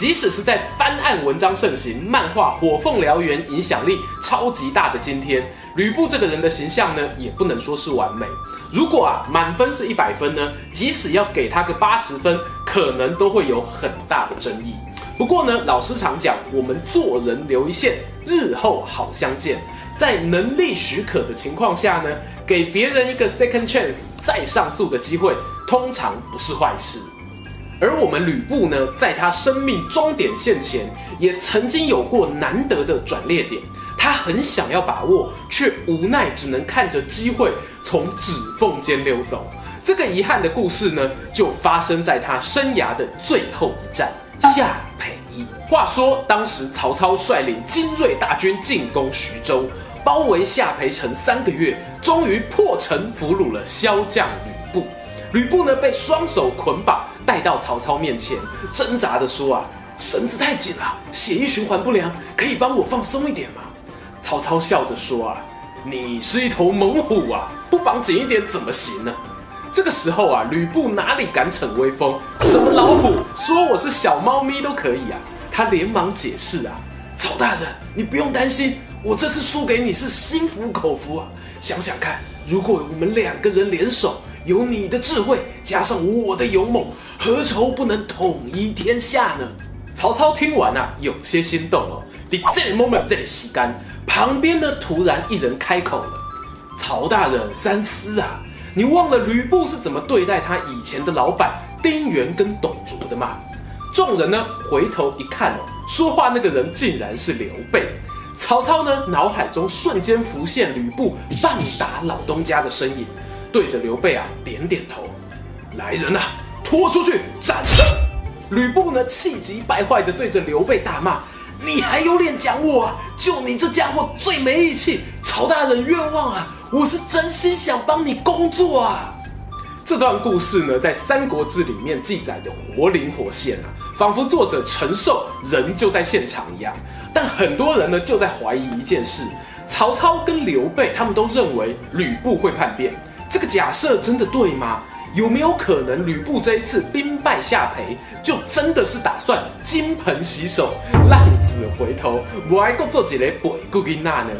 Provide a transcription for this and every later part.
即使是在翻案文章盛行、漫画《火凤燎原》影响力超级大的今天，吕布这个人的形象呢，也不能说是完美。如果啊，满分是一百分呢，即使要给他个八十分，可能都会有很大的争议。不过呢，老师常讲，我们做人留一线，日后好相见。在能力许可的情况下呢，给别人一个 second chance 再上诉的机会，通常不是坏事。而我们吕布呢，在他生命终点线前，也曾经有过难得的转捩点。他很想要把握，却无奈只能看着机会从指缝间溜走。这个遗憾的故事呢，就发生在他生涯的最后一战——下邳。话说，当时曹操率领精锐大军进攻徐州，包围夏培城三个月，终于破城俘虏了骁将吕布。吕布呢，被双手捆绑。带到曹操面前，挣扎地说：“啊，绳子太紧了，血液循环不良，可以帮我放松一点吗？”曹操笑着说：“啊，你是一头猛虎啊，不绑紧一点怎么行呢？”这个时候啊，吕布哪里敢逞威风？什么老虎，说我是小猫咪都可以啊！他连忙解释啊：“曹大人，你不用担心，我这次输给你是心服口服啊。想想看，如果我们两个人联手，有你的智慧，加上我的勇猛。”何愁不能统一天下呢？曹操听完啊，有些心动哦。你这里 moment 这里吸干，旁边呢突然一人开口了：“曹大人三思啊，你忘了吕布是怎么对待他以前的老板丁原跟董卓的吗？”众人呢回头一看哦，说话那个人竟然是刘备。曹操呢脑海中瞬间浮现吕布棒打老东家的身影，对着刘备啊点点头：“来人啊！”拖出去斩了！吕布呢，气急败坏的对着刘备大骂：“你还有脸讲我啊？就你这家伙最没义气！曹大人冤枉啊！我是真心想帮你工作啊！”这段故事呢，在《三国志》里面记载的活灵活现啊，仿佛作者陈寿人就在现场一样。但很多人呢，就在怀疑一件事：曹操跟刘备他们都认为吕布会叛变，这个假设真的对吗？有没有可能吕布这一次兵败下邳，就真的是打算金盆洗手、浪子回头，我还够做几雷鬼顾给那呢？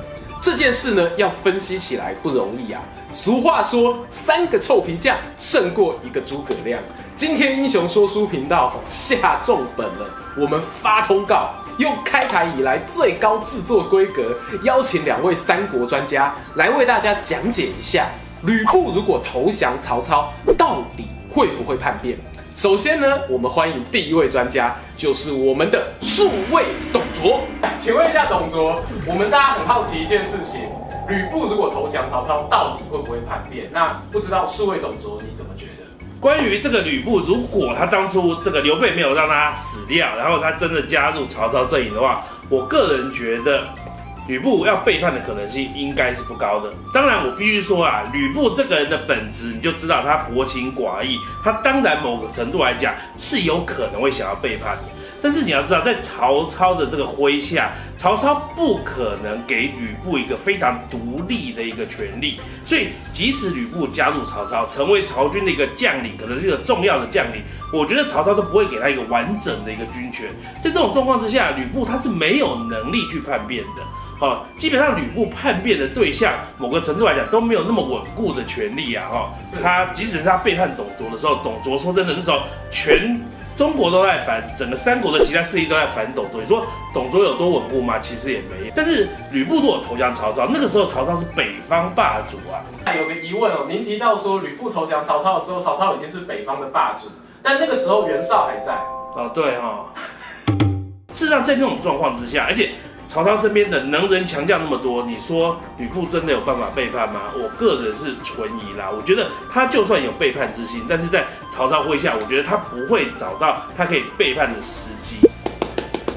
这件事呢，要分析起来不容易啊。俗话说，三个臭皮匠胜过一个诸葛亮。今天英雄说书频道下重本了，我们发通告，用开台以来最高制作规格，邀请两位三国专家来为大家讲解一下。吕布如果投降曹操，到底会不会叛变？首先呢，我们欢迎第一位专家，就是我们的数位董卓。请问一下董卓，我们大家很好奇一件事情：吕布如果投降曹操，到底会不会叛变？那不知道数位董卓你怎么觉得？关于这个吕布，如果他当初这个刘备没有让他死掉，然后他真的加入曹操阵营的话，我个人觉得。吕布要背叛的可能性应该是不高的。当然，我必须说啊，吕布这个人的本质，你就知道他薄情寡义。他当然某个程度来讲是有可能会想要背叛你。但是你要知道，在曹操的这个麾下，曹操不可能给吕布一个非常独立的一个权利。所以，即使吕布加入曹操，成为曹军的一个将领，可能是一个重要的将领，我觉得曹操都不会给他一个完整的一个军权。在这种状况之下，吕布他是没有能力去叛变的。哦，基本上吕布叛变的对象，某个程度来讲都没有那么稳固的权利啊！哈，他即使是他背叛董卓的时候，董卓说真的，那时候全中国都在反，整个三国的其他势力都在反董卓。你说董卓有多稳固吗？其实也没。但是吕布如果投降曹操，那个时候曹操是北方霸主啊。有个疑问哦，您提到说吕布投降曹操的时候，曹操已经是北方的霸主，但那个时候袁绍还在。哦，对哈、哦。事实上，在那种状况之下，而且。曹操身边的能人强将那么多，你说吕布真的有办法背叛吗？我个人是存疑啦。我觉得他就算有背叛之心，但是在曹操麾下，我觉得他不会找到他可以背叛的时机。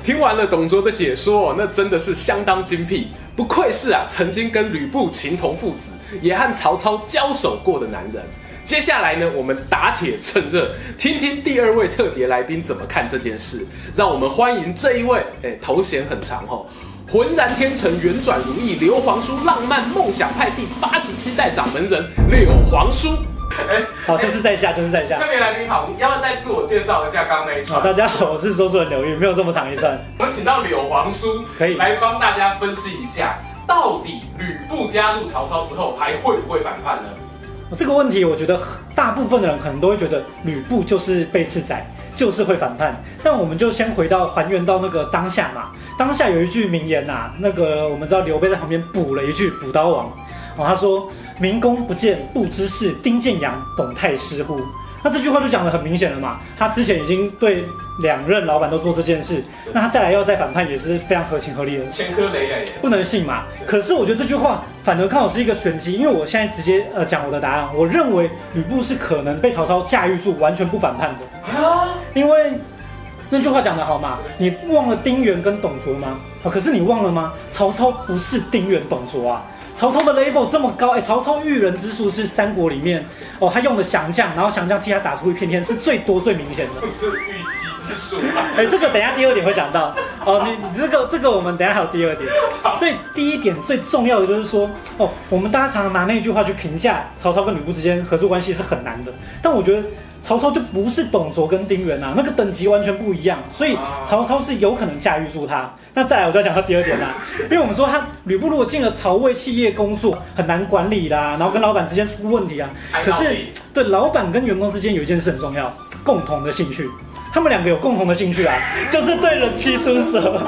听完了董卓的解说，那真的是相当精辟，不愧是啊曾经跟吕布情同父子，也和曹操交手过的男人。接下来呢，我们打铁趁热，听听第二位特别来宾怎么看这件事。让我们欢迎这一位，哎、头衔很长哦，浑然天成、圆转如意、刘皇叔浪漫梦想派第八十七代掌门人柳皇叔。哎、欸，好，就是在下，就是在下。特别来宾好，你要不要再自我介绍一下刚刚那一串？好，大家好，我是说书人刘玉，没有这么长一串。我们请到柳皇叔，可以来帮大家分析一下，到底吕布加入曹操之后还会不会反叛呢？这个问题，我觉得大部分的人可能都会觉得吕布就是被刺仔，就是会反叛。但我们就先回到还原到那个当下嘛，当下有一句名言呐、啊，那个我们知道刘备在旁边补了一句，补刀王哦，他说。明公不见不知事，丁建阳董太师乎？那这句话就讲得很明显了嘛。他之前已经对两任老板都做这件事，那他再来要再反叛也是非常合情合理的。前科累累，不能信嘛。可是我觉得这句话反而看好是一个玄机，因为我现在直接呃讲我的答案。我认为吕布是可能被曹操驾驭住，完全不反叛的。啊，因为那句话讲得好嘛，你忘了丁原跟董卓吗？啊，可是你忘了吗？曹操不是丁原董卓啊。曹操的 level 这么高，哎、欸，曹操驭人之术是三国里面哦，他用的降将，然后降将替他打出一片天，是最多最明显的。不 是预期之术吗？哎、欸，这个等一下第二点会讲到哦，你你这个这个我们等一下还有第二点。所以第一点最重要的就是说，哦，我们大家常常拿那句话去评价曹操跟吕布之间合作关系是很难的，但我觉得。曹操就不是董卓跟丁原啊，那个等级完全不一样，所以曹操是有可能驾驭住他。那再来，我就要讲他第二点啦，因为我们说他吕布如果进了曹魏企业工作，很难管理啦，然后跟老板之间出问题啊。可是对老板跟员工之间有一件事很重要，共同的兴趣，他们两个有共同的兴趣啊，就是对人妻出手。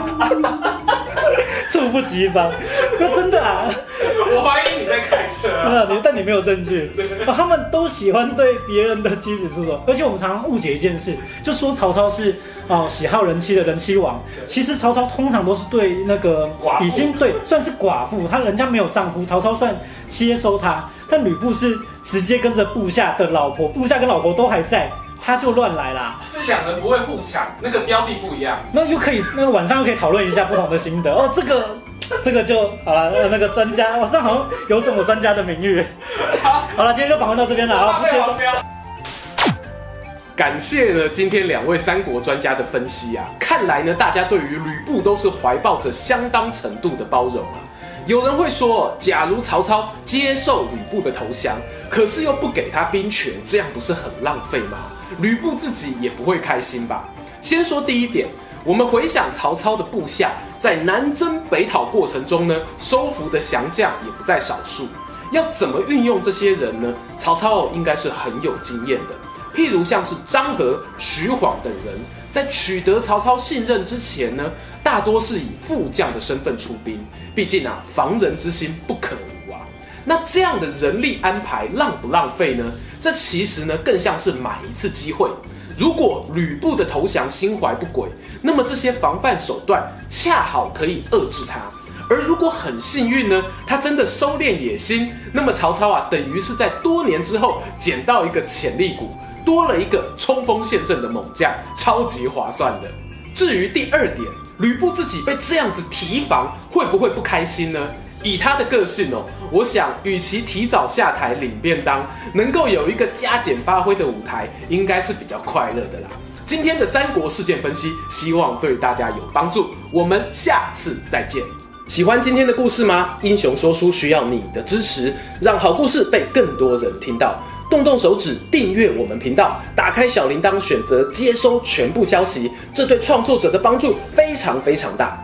猝不及防，那真的啊！我怀疑你在开车啊！你但你没有证据。他们都喜欢对别人的妻子出手，而且我们常常误解一件事，就说曹操是哦喜好人妻的人妻王。其实曹操通常都是对那个已经对算是寡妇，他人家没有丈夫，曹操算接收他。但吕布是直接跟着部下的老婆，部下跟老婆都还在。他就乱来啦，所以两人不会互抢，那个标的不一样，那又可以，那个晚上又可以讨论一下不同的心得哦。这个，这个就好了。那个专家，晚上好像有什么专家的名誉。好了，今天就访问到这边了啊。不。感谢呢，今天两位三国专家的分析啊，看来呢，大家对于吕布都是怀抱着相当程度的包容啊。有人会说，假如曹操接受吕布的投降，可是又不给他兵权，这样不是很浪费吗？吕布自己也不会开心吧？先说第一点，我们回想曹操的部下在南征北讨过程中呢，收服的降将也不在少数。要怎么运用这些人呢？曹操应该是很有经验的。譬如像是张郃、徐晃等人，在取得曹操信任之前呢，大多是以副将的身份出兵。毕竟啊，防人之心不可无啊。那这样的人力安排浪不浪费呢？这其实呢，更像是买一次机会。如果吕布的投降心怀不轨，那么这些防范手段恰好可以遏制他；而如果很幸运呢，他真的收敛野心，那么曹操啊，等于是在多年之后捡到一个潜力股，多了一个冲锋陷阵的猛将，超级划算的。至于第二点，吕布自己被这样子提防，会不会不开心呢？以他的个性哦，我想，与其提早下台领便当，能够有一个加减发挥的舞台，应该是比较快乐的啦。今天的三国事件分析，希望对大家有帮助。我们下次再见。喜欢今天的故事吗？英雄说书需要你的支持，让好故事被更多人听到。动动手指订阅我们频道，打开小铃铛，选择接收全部消息，这对创作者的帮助非常非常大。